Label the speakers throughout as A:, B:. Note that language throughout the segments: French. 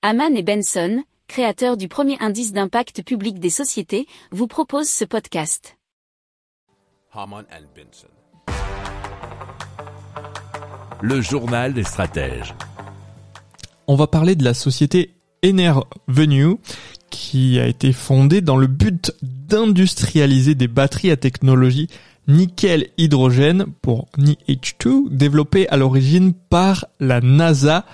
A: Haman et Benson, créateurs du premier indice d'impact public des sociétés, vous proposent ce podcast.
B: Haman and Benson.
C: Le journal des stratèges.
D: On va parler de la société Enervenue qui a été fondée dans le but d'industrialiser des batteries à technologie nickel-hydrogène pour NiH2 développées à l'origine par la NASA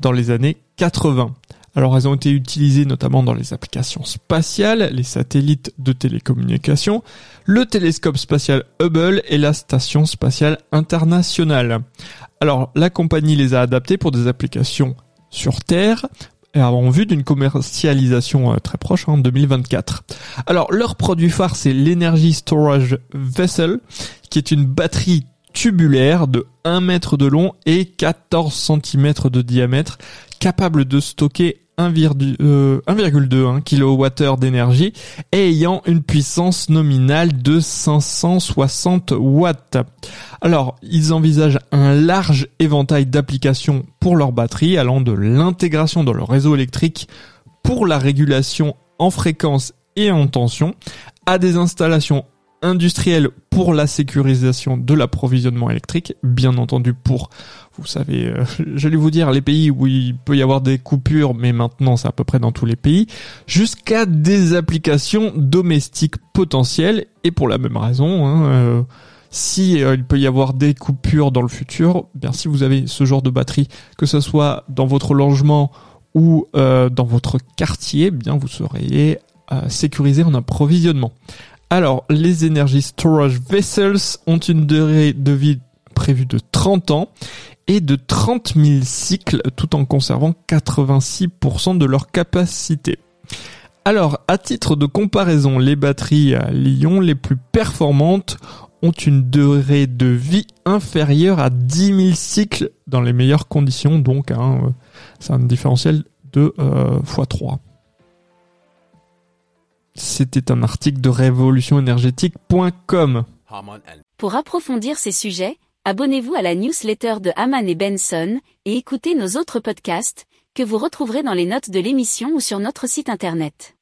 D: dans les années 80. Alors elles ont été utilisées notamment dans les applications spatiales, les satellites de télécommunications, le télescope spatial Hubble et la station spatiale internationale. Alors la compagnie les a adaptées pour des applications sur Terre, et en vue d'une commercialisation euh, très proche en 2024. Alors leur produit phare c'est l'Energy Storage Vessel qui est une batterie tubulaire de 1 mètre de long et 14 cm de diamètre capable de stocker 1,2 euh, kWh d'énergie et ayant une puissance nominale de 560 watts. Alors, ils envisagent un large éventail d'applications pour leur batterie allant de l'intégration dans le réseau électrique pour la régulation en fréquence et en tension à des installations industriel pour la sécurisation de l'approvisionnement électrique, bien entendu pour, vous savez, euh, j'allais vous dire les pays où il peut y avoir des coupures, mais maintenant c'est à peu près dans tous les pays, jusqu'à des applications domestiques potentielles, et pour la même raison, hein, euh, si euh, il peut y avoir des coupures dans le futur, bien si vous avez ce genre de batterie, que ce soit dans votre logement ou dans votre quartier, bien vous serez sécurisé en approvisionnement. Alors, les Energy Storage Vessels ont une durée de vie prévue de 30 ans et de 30 000 cycles tout en conservant 86% de leur capacité. Alors, à titre de comparaison, les batteries à Lyon les plus performantes ont une durée de vie inférieure à 10 000 cycles dans les meilleures conditions, donc hein, euh, c'est un différentiel de euh, x3. C'était un article de révolutionénergétique.com.
A: Pour approfondir ces sujets, abonnez-vous à la newsletter de Haman et Benson et écoutez nos autres podcasts que vous retrouverez dans les notes de l'émission ou sur notre site internet.